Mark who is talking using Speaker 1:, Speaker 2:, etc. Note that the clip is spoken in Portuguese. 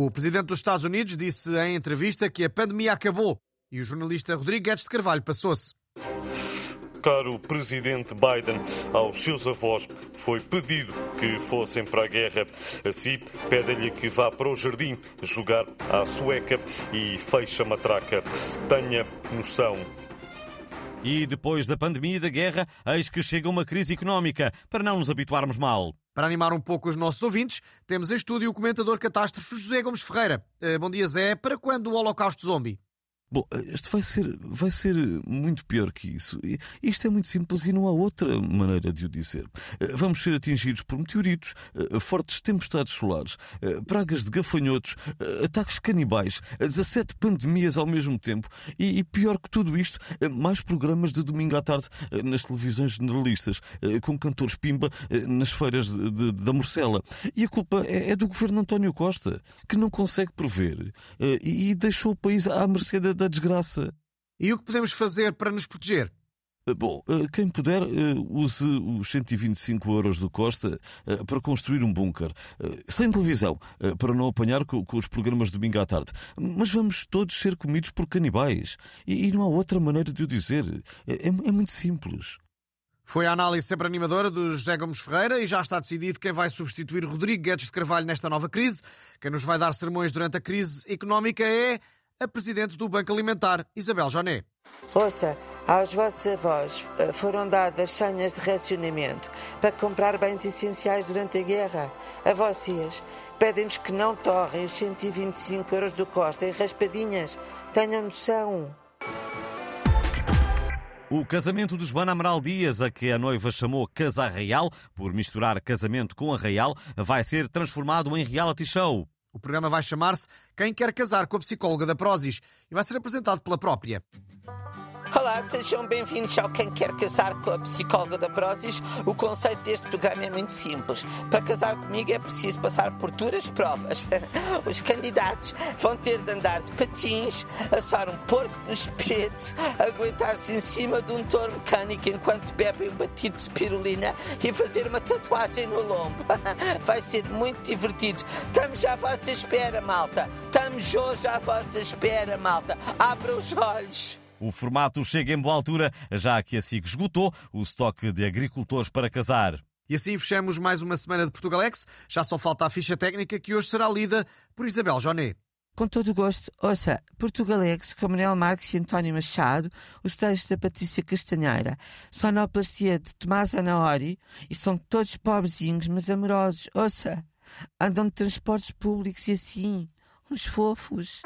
Speaker 1: O presidente dos Estados Unidos disse em entrevista que a pandemia acabou e o jornalista Rodrigo Guedes de Carvalho passou-se.
Speaker 2: Caro presidente Biden, aos seus avós foi pedido que fossem para a guerra. Assim, pede-lhe que vá para o jardim jogar à sueca e feche a matraca. Tenha noção.
Speaker 3: E depois da pandemia e da guerra, eis que chega uma crise económica, para não nos habituarmos mal.
Speaker 1: Para animar um pouco os nossos ouvintes, temos em estúdio o comentador catástrofe José Gomes Ferreira. Eh, bom dia, Zé. Para quando o Holocausto Zombie?
Speaker 4: Bom, isto vai ser, vai ser muito pior que isso. Isto é muito simples e não há outra maneira de o dizer. Vamos ser atingidos por meteoritos, fortes tempestades solares, pragas de gafanhotos, ataques canibais, 17 pandemias ao mesmo tempo e, pior que tudo isto, mais programas de domingo à tarde nas televisões generalistas, com cantores pimba nas feiras de, de, da Morcela. E a culpa é, é, do governo António Costa, que não consegue prever e deixou o país à mercê da da desgraça.
Speaker 1: E o que podemos fazer para nos proteger?
Speaker 4: Eh, bom, eh, quem puder, eh, use os 125 euros do Costa para construir um bunker. Sem televisão, para não apanhar com os programas de domingo à tarde. Mas vamos todos ser comidos por canibais. E não há outra maneira de o dizer. É, é muito simples.
Speaker 1: Foi a análise sempre animadora do José Gomes Ferreira e já está decidido quem vai substituir Rodrigo Guedes de Carvalho nesta nova crise. Quem nos vai dar sermões durante a crise económica é a presidente do Banco Alimentar, Isabel Joné.
Speaker 5: Ouça, aos vossos avós eh, foram dadas senhas de racionamento para comprar bens essenciais durante a guerra. A vocês pedem-vos que não torrem os 125 euros do Costa em raspadinhas. Tenham noção.
Speaker 3: O casamento de Joana Amaral Dias, a que a noiva chamou Casa Real, por misturar casamento com a Real, vai ser transformado em reality show.
Speaker 1: O programa vai chamar-se Quem Quer Casar com a Psicóloga da Prozis e vai ser apresentado pela própria.
Speaker 5: Sejam bem-vindos ao Quem Quer Casar com a Psicóloga da Prozis. O conceito deste programa é muito simples. Para casar comigo é preciso passar por duras provas. Os candidatos vão ter de andar de patins, assar um porco no espeto, aguentar-se em cima de um touro mecânico enquanto bebem um batido de spirulina e fazer uma tatuagem no lombo. Vai ser muito divertido. Estamos à vossa espera, malta. Estamos hoje à vossa espera, malta. Abra os olhos.
Speaker 3: O formato chega em boa altura, já que a SIG esgotou o estoque de agricultores para casar.
Speaker 1: E assim fechamos mais uma semana de Portugalex. Já só falta a ficha técnica que hoje será lida por Isabel Joné.
Speaker 5: Com todo o gosto, ouça Portugalex com Manuel Marques e António Machado, os textos da Patrícia Castanheira, sonoplastia de Tomás Anaori e são todos pobrezinhos, mas amorosos. Ouça, andam de transportes públicos e assim, uns fofos.